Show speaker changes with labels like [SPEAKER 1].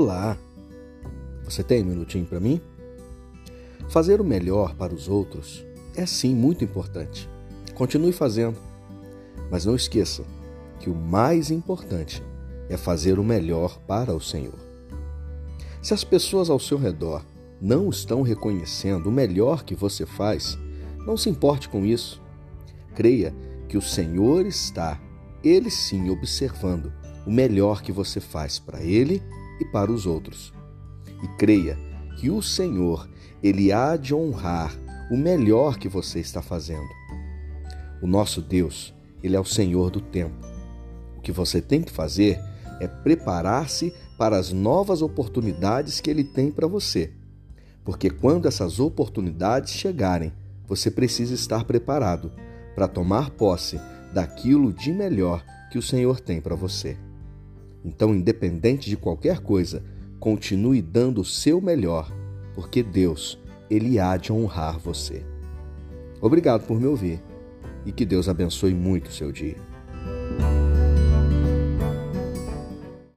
[SPEAKER 1] Olá, você tem um minutinho para mim? Fazer o melhor para os outros é sim muito importante. Continue fazendo, mas não esqueça que o mais importante é fazer o melhor para o Senhor. Se as pessoas ao seu redor não estão reconhecendo o melhor que você faz, não se importe com isso. Creia que o Senhor está, ele sim, observando o melhor que você faz para ele e para os outros. E creia que o Senhor, ele há de honrar o melhor que você está fazendo. O nosso Deus, ele é o Senhor do tempo. O que você tem que fazer é preparar-se para as novas oportunidades que ele tem para você. Porque quando essas oportunidades chegarem, você precisa estar preparado para tomar posse daquilo de melhor que o Senhor tem para você. Então, independente de qualquer coisa, continue dando o seu melhor, porque Deus, ele há de honrar você. Obrigado por me ouvir e que Deus abençoe muito o seu dia.